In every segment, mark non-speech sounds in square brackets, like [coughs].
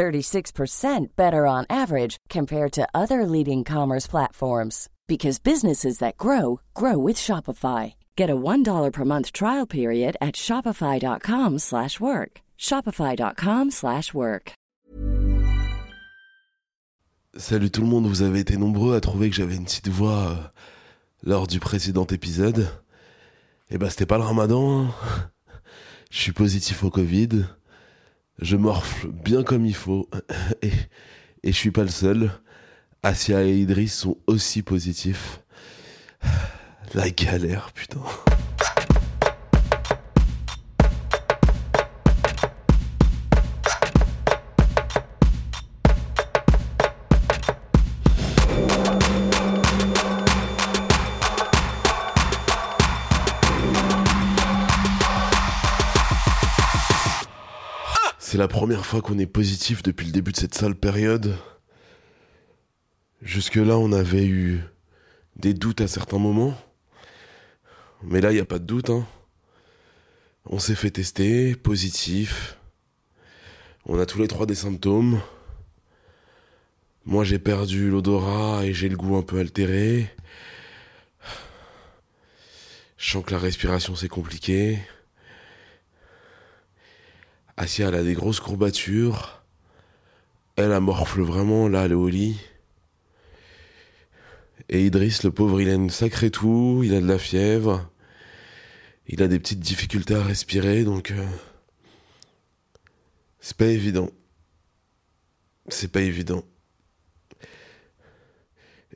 36% better on average compared to other leading commerce platforms because businesses that grow grow with Shopify. Get a $1 per month trial period at shopify.com/work. shopify.com/work. Salut tout le monde, vous avez été nombreux à trouver que j'avais une petite voix euh, lors du précédent épisode. Et bah c'était pas le ramadan. hein. Je suis positif au Covid. Je morfle bien comme il faut. [laughs] Et, je suis pas le seul. Asia et Idriss sont aussi positifs. La galère, putain. La première fois qu'on est positif depuis le début de cette sale période. Jusque-là, on avait eu des doutes à certains moments. Mais là, il n'y a pas de doute. Hein. On s'est fait tester, positif. On a tous les trois des symptômes. Moi, j'ai perdu l'odorat et j'ai le goût un peu altéré. Je sens que la respiration, c'est compliqué. Asia, elle a des grosses courbatures. Elle, elle morfle vraiment, là, elle est au lit. Et Idriss, le pauvre, il a une sacrée toux, il a de la fièvre. Il a des petites difficultés à respirer, donc... euh, c'est pas évident. C'est pas évident.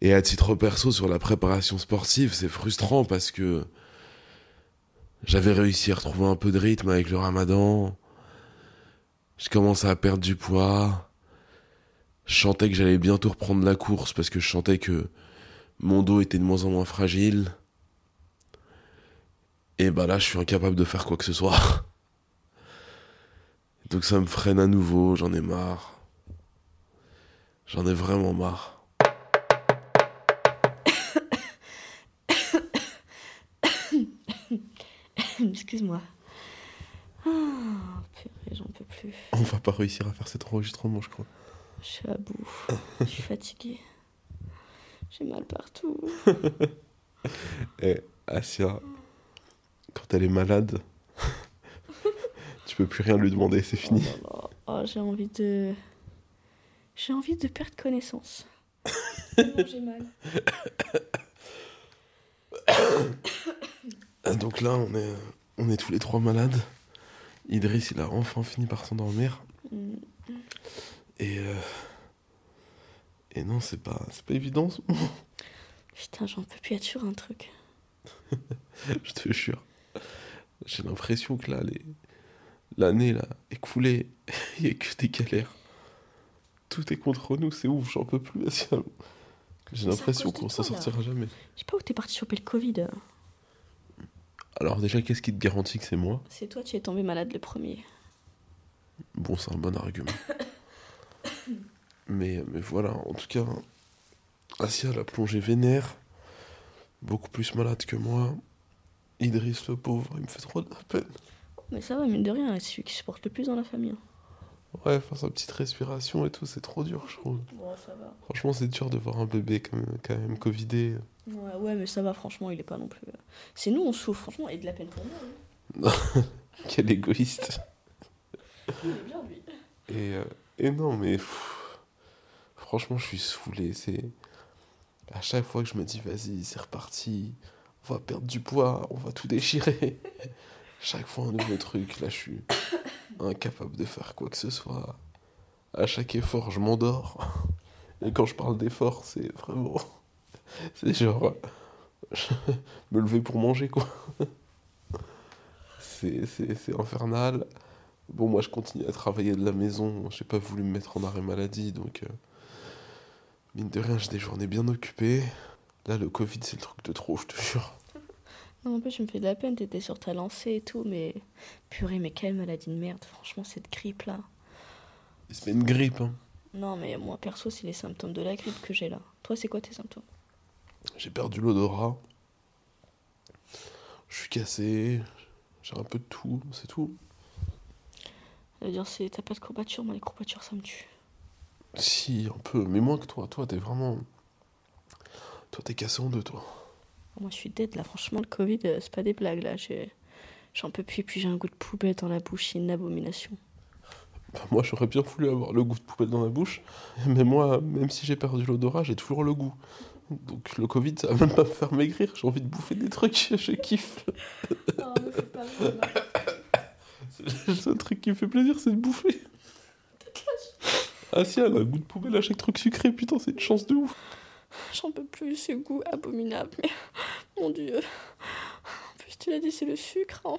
Et à titre perso, sur la préparation sportive, c'est frustrant parce que j'avais réussi à retrouver un peu de rythme avec le ramadan. Je commençais à perdre du poids. Je sentais que j'allais bientôt reprendre la course parce que je sentais que mon dos était de moins en moins fragile. Et bah là, je suis incapable de faire quoi que ce soit. [laughs] Donc ça me freine à nouveau, j'en ai marre. J'en ai vraiment marre. [coughs] Excuse-moi. Ah, purée, j'en peux plus. On va pas réussir à faire cet enregistrement, je crois. Je suis à bout. Je suis fatiguée. J'ai mal partout. [laughs] Et Asia, quand elle est malade, [laughs] tu peux plus rien lui demander, c'est fini. Oh, là là. Oh, j'ai envie de. J'ai envie de perdre connaissance. j'ai mal. Ah, [coughs] Donc là, on est, on est tous les trois malades. Idriss, il a enfin fini par s'endormir. Mm. Et, euh, et non, c'est pas, c'est pas évident. en ce moment. Putain, j'en peux plus être sur un truc. [laughs] Je te jure. J'ai l'impression que là, les... l'année là, écoulée, [laughs] il n'y a que des galères. Tout est contre nous, c'est ouf, j'en peux plus. [laughs] J'ai l'impression qu'on s'en sortira jamais. Je sais pas où t'es parti choper le Covid. Alors déjà, qu'est-ce qui te garantit que c'est moi? C'est toi, tu es tombé malade le premier. Bon, c'est un bon argument. mais, mais voilà, en tout cas, Asia l'a plongé vénère, beaucoup plus malade que moi. Idriss, le pauvre, il me fait trop de la peine. Mais ça va, mine de rien, c'est celui qui supporte le plus dans la famille. Ouais, enfin, sa petite respiration et tout, c'est trop dur, je trouve. Bon, ça va. Franchement, c'est dur de voir un bébé quand même, quand même covidé. Ouais, ouais, mais ça va, franchement, il est pas non plus. euh, C'est nous, on souffre, franchement, et de la peine pour moi. hein. [laughs] Quel égoïste. Il est bien, lui. Et, euh, et non, mais pff, Franchement, je suis saoulé. C'est. À chaque fois que je me dis, vas-y, c'est reparti, on va perdre du poids, on va tout déchirer. [laughs] chaque fois un nouveau truc. Là, je suis incapable de faire quoi que ce soit. À chaque effort, je m'endors. [laughs] Et quand je parle d'effort, c'est vraiment. [laughs] C'est genre. [laughs] me lever pour manger, quoi. C'est infernal. Bon, moi, je continue à travailler de la maison. J'ai pas voulu me mettre en arrêt maladie, donc. Euh, mine de rien, j'ai des journées bien occupées. Là, le Covid, c'est le truc de trop, je te jure. Non, en plus, je me fais de la peine, t'étais sur ta lancée et tout, mais. Purée, mais quelle maladie de merde, franchement, cette grippe-là. C'est une grippe, hein. Non, mais moi, perso, c'est les symptômes de la grippe que j'ai là. Toi, c'est quoi tes symptômes? J'ai perdu l'odorat. Je suis cassé. J'ai un peu de tout, c'est tout. Ça veut dire, c'est t'as pas de courbatures, moi, les courbatures, ça me tue. Si, un peu, mais moins que toi. Toi, t'es vraiment. Toi, t'es cassé en deux, toi. Moi, je suis dead, là. Franchement, le Covid, euh, c'est pas des blagues, là. J'en peux plus, puis j'ai un goût de poubelle dans la bouche, c'est une abomination. Bah, moi, j'aurais bien voulu avoir le goût de poubelle dans la bouche, mais moi, même si j'ai perdu l'odorat, j'ai toujours le goût. Donc le Covid, ça va même pas me faire maigrir, j'ai envie de bouffer des trucs, [laughs] je kiffe. Non, mais c'est pas vrai. Le seul truc qui me fait plaisir, c'est de bouffer. Ah si, elle a un goût de poubelle à chaque truc sucré, putain, c'est une chance de ouf. J'en peux plus, ce goût abominable. Mais mon dieu. En plus, tu l'as dit, c'est le sucre. hein.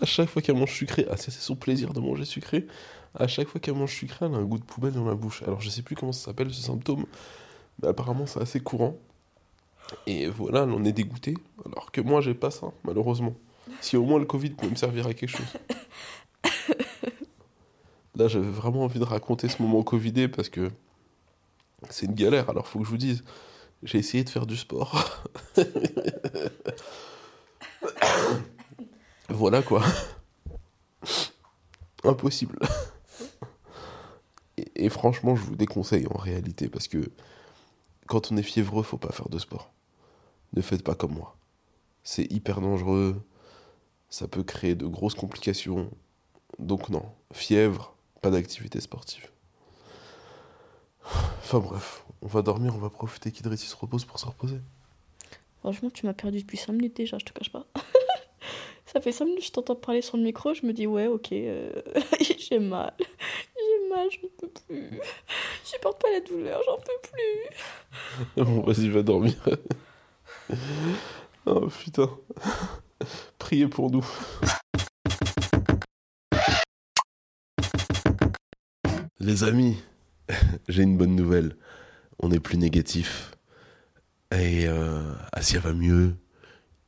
À chaque fois qu'elle mange sucré, ah c'est son plaisir de manger sucré. À chaque fois qu'elle mange sucré, elle a un goût de poubelle dans la bouche. Alors je sais plus comment ça s'appelle ce symptôme, mais apparemment c'est assez courant. Et voilà, en est dégoûtée. Alors que moi j'ai pas ça, malheureusement. Si au moins le Covid pouvait me servir à quelque chose. Là j'avais vraiment envie de raconter ce moment Covidé parce que c'est une galère. Alors faut que je vous dise, j'ai essayé de faire du sport. [laughs] voilà quoi. Impossible. Et franchement, je vous déconseille en réalité parce que quand on est fiévreux, faut pas faire de sport. Ne faites pas comme moi. C'est hyper dangereux. Ça peut créer de grosses complications. Donc non, fièvre, pas d'activité sportive. Enfin bref, on va dormir, on va profiter qu'Idrissi se repose pour se reposer. Franchement, tu m'as perdu depuis 5 minutes déjà, je te cache pas. [laughs] Ça fait 5 minutes je t'entends parler sur le micro, je me dis, ouais, ok, euh, [laughs] j'ai mal. J'ai mal, je ne peux plus. Je supporte pas la douleur, j'en peux plus. [laughs] Bon, vas-y, va dormir. [laughs] oh putain. Priez pour nous. Les amis, [laughs] j'ai une bonne nouvelle. On est plus négatif. Et euh, Asia va mieux.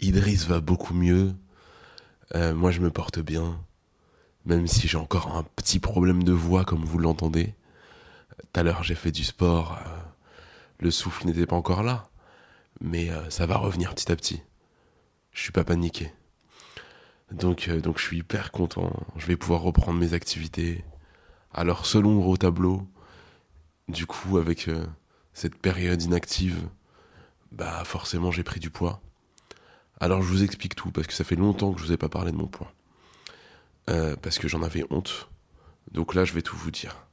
Idriss va beaucoup mieux. Euh, moi, je me porte bien. Même si j'ai encore un petit problème de voix, comme vous l'entendez. Tout à l'heure, j'ai fait du sport. euh, le souffle n'était pas encore là. Mais euh, ça va revenir petit à petit. Je suis pas paniqué. Donc, euh, donc je suis hyper content. Je vais pouvoir reprendre mes activités seul ombre au tableau. Du coup, avec cette période inactive, bah forcément j'ai pris du poids. Alors je vous explique tout, parce que ça fait longtemps que je vous ai pas parlé de mon poids. Parce que j'en avais honte. Donc là, je vais tout vous dire.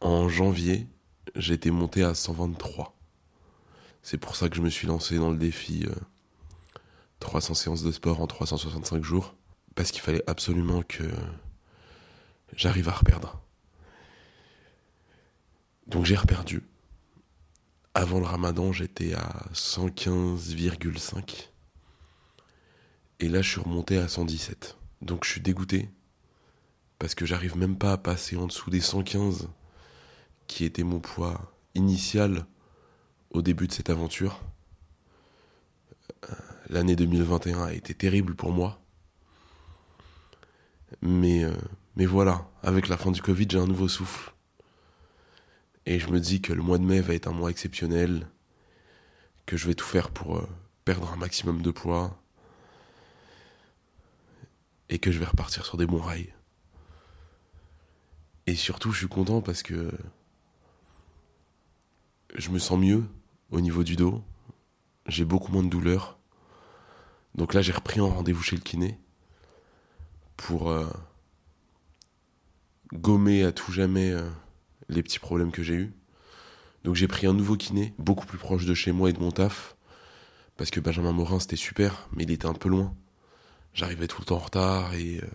En janvier, j'étais monté à 123. C'est pour ça que je me suis lancé dans le défi euh, 300 séances de sport en 365 jours. Parce qu'il fallait absolument que j'arrive à reperdre. Donc j'ai reperdu. Avant le ramadan, j'étais à 115,5. Et là, je suis remonté à 117. Donc je suis dégoûté. Parce que j'arrive même pas à passer en dessous des 115, qui était mon poids initial au début de cette aventure. Euh, L'année 2021 a été terrible pour moi. Mais, euh, mais voilà, avec la fin du Covid, j'ai un nouveau souffle. Et je me dis que le mois de mai va être un mois exceptionnel, que je vais tout faire pour euh, perdre un maximum de poids, et que je vais repartir sur des bons rails. Et surtout, je suis content parce que je me sens mieux au niveau du dos, j'ai beaucoup moins de douleur. Donc là, j'ai repris un rendez-vous chez le kiné pour euh, gommer à tout jamais euh, les petits problèmes que j'ai eus. Donc j'ai pris un nouveau kiné, beaucoup plus proche de chez moi et de mon taf. Parce que Benjamin Morin, c'était super, mais il était un peu loin. J'arrivais tout le temps en retard et euh,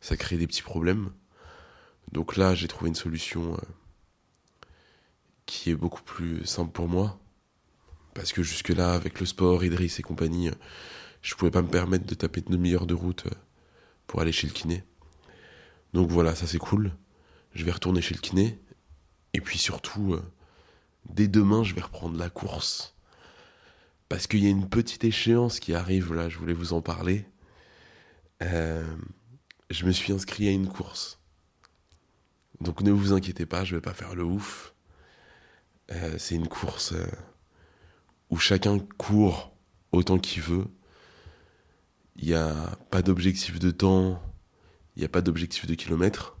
ça créait des petits problèmes. Donc là, j'ai trouvé une solution qui est beaucoup plus simple pour moi. Parce que jusque-là, avec le sport, Idriss et compagnie, euh, je pouvais pas me permettre de taper de demi-heure de route pour aller chez le kiné. Donc voilà, ça c'est cool. Je vais retourner chez le kiné. Et puis surtout, dès demain, je vais reprendre la course. Parce qu'il y a une petite échéance qui arrive là, je voulais vous en parler. Euh, je me suis inscrit à une course. Donc ne vous inquiétez pas, je vais pas faire le ouf. Euh, c'est une course euh, où chacun court autant qu'il veut. Il n'y a pas d'objectif de temps, il n'y a pas d'objectif de kilomètres.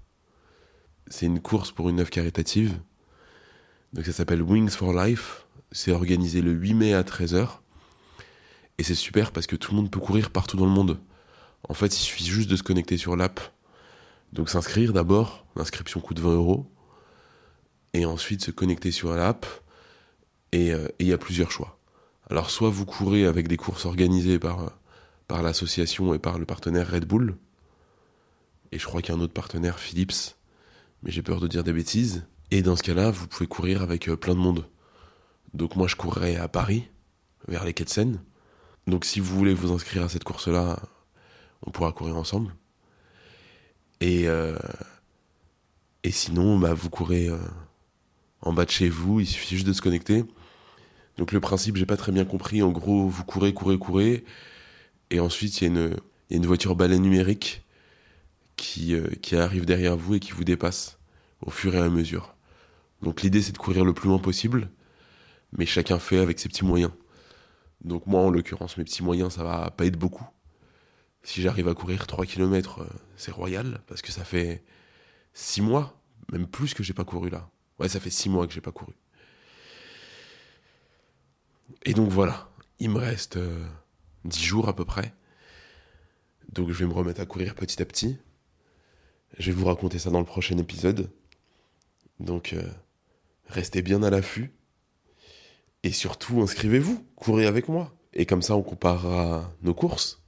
C'est une course pour une œuvre caritative. Donc ça s'appelle Wings for Life. C'est organisé le 8 mai à 13h. Et c'est super parce que tout le monde peut courir partout dans le monde. En fait, il suffit juste de se connecter sur l'app. Donc s'inscrire d'abord, l'inscription coûte 20 euros. Et ensuite se connecter sur l'app. Euh, et il y a plusieurs choix. Alors soit vous courez avec des courses organisées par, par l'association et par le partenaire Red Bull. Et je crois qu'il y a un autre partenaire, Philips. Mais j'ai peur de dire des bêtises. Et dans ce cas-là, vous pouvez courir avec euh, plein de monde. Donc moi, je courrais à Paris, vers les quais de Seine. Donc si vous voulez vous inscrire à cette course-là, on pourra courir ensemble. Et, euh, et sinon, bah, vous courez en bas de chez vous, il suffit juste de se connecter. Donc le principe, j'ai pas très bien compris. En gros, vous courez, courez, courez. Et ensuite, il y, a une voiture balai numérique qui, qui arrive derrière vous et qui vous dépasse au fur et à mesure. Donc l'idée c'est de courir le plus loin possible, mais chacun fait avec ses petits moyens. Donc moi en l'occurrence mes petits moyens ça va pas être beaucoup. Si j'arrive à courir 3 km euh, c'est royal parce que ça fait 6 mois, même plus que j'ai pas couru là. Ouais ça fait 6 mois que j'ai pas couru. Et donc voilà, il me reste 10 euh, jours à peu près. Donc je vais me remettre à courir petit à petit. Je vais vous raconter ça dans le prochain épisode. Donc euh, restez bien à l'affût. Et surtout, inscrivez-vous, courez avec moi. Et comme ça, on comparera nos courses.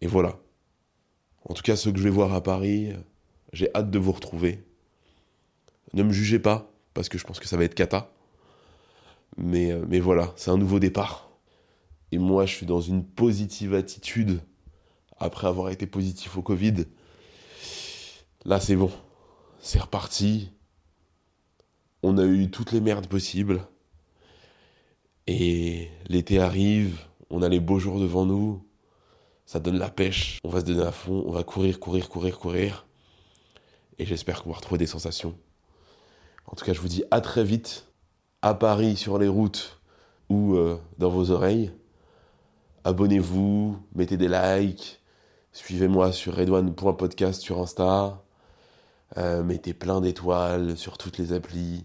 Et voilà. En tout cas, ceux que je vais voir à Paris, j'ai hâte de vous retrouver. Ne me jugez pas, parce que je pense que ça va être cata. Mais, euh, mais voilà, c'est un nouveau départ. Et moi, je suis dans une positive attitude après avoir été positif au Covid. Là, c'est bon. C'est reparti. On a eu toutes les merdes possibles. Et l'été arrive, on a les beaux jours devant nous. Ça donne la pêche. On va se donner à fond. On va courir, courir, courir, courir. Et j'espère qu'on va retrouver des sensations. En tout cas, je vous dis à très vite. À Paris, sur les routes ou euh, dans vos oreilles. Abonnez-vous, mettez des likes. Suivez-moi sur redouane.podcast sur Insta. Euh, mettez plein d'étoiles sur toutes les applis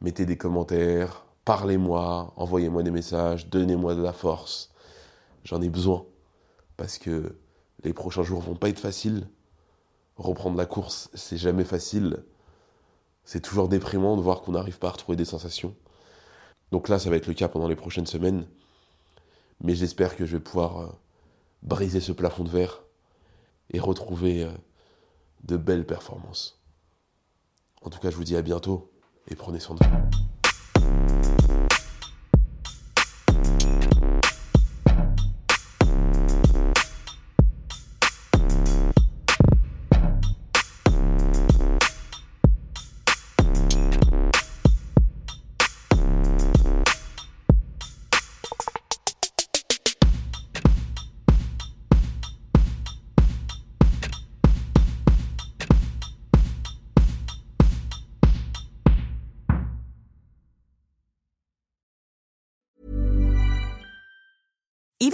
mettez des commentaires, parlez-moi, envoyez-moi des messages, donnez-moi de la force. J'en ai besoin parce que les prochains jours vont pas être faciles. Reprendre la course, c'est jamais facile. C'est toujours déprimant de voir qu'on n'arrive pas à retrouver des sensations. Donc là, ça va être le cas pendant les prochaines semaines. Mais j'espère que je vais pouvoir euh, briser ce plafond de verre et retrouver euh, de belles performances. En tout cas, je vous dis à bientôt et prenez soin de vous.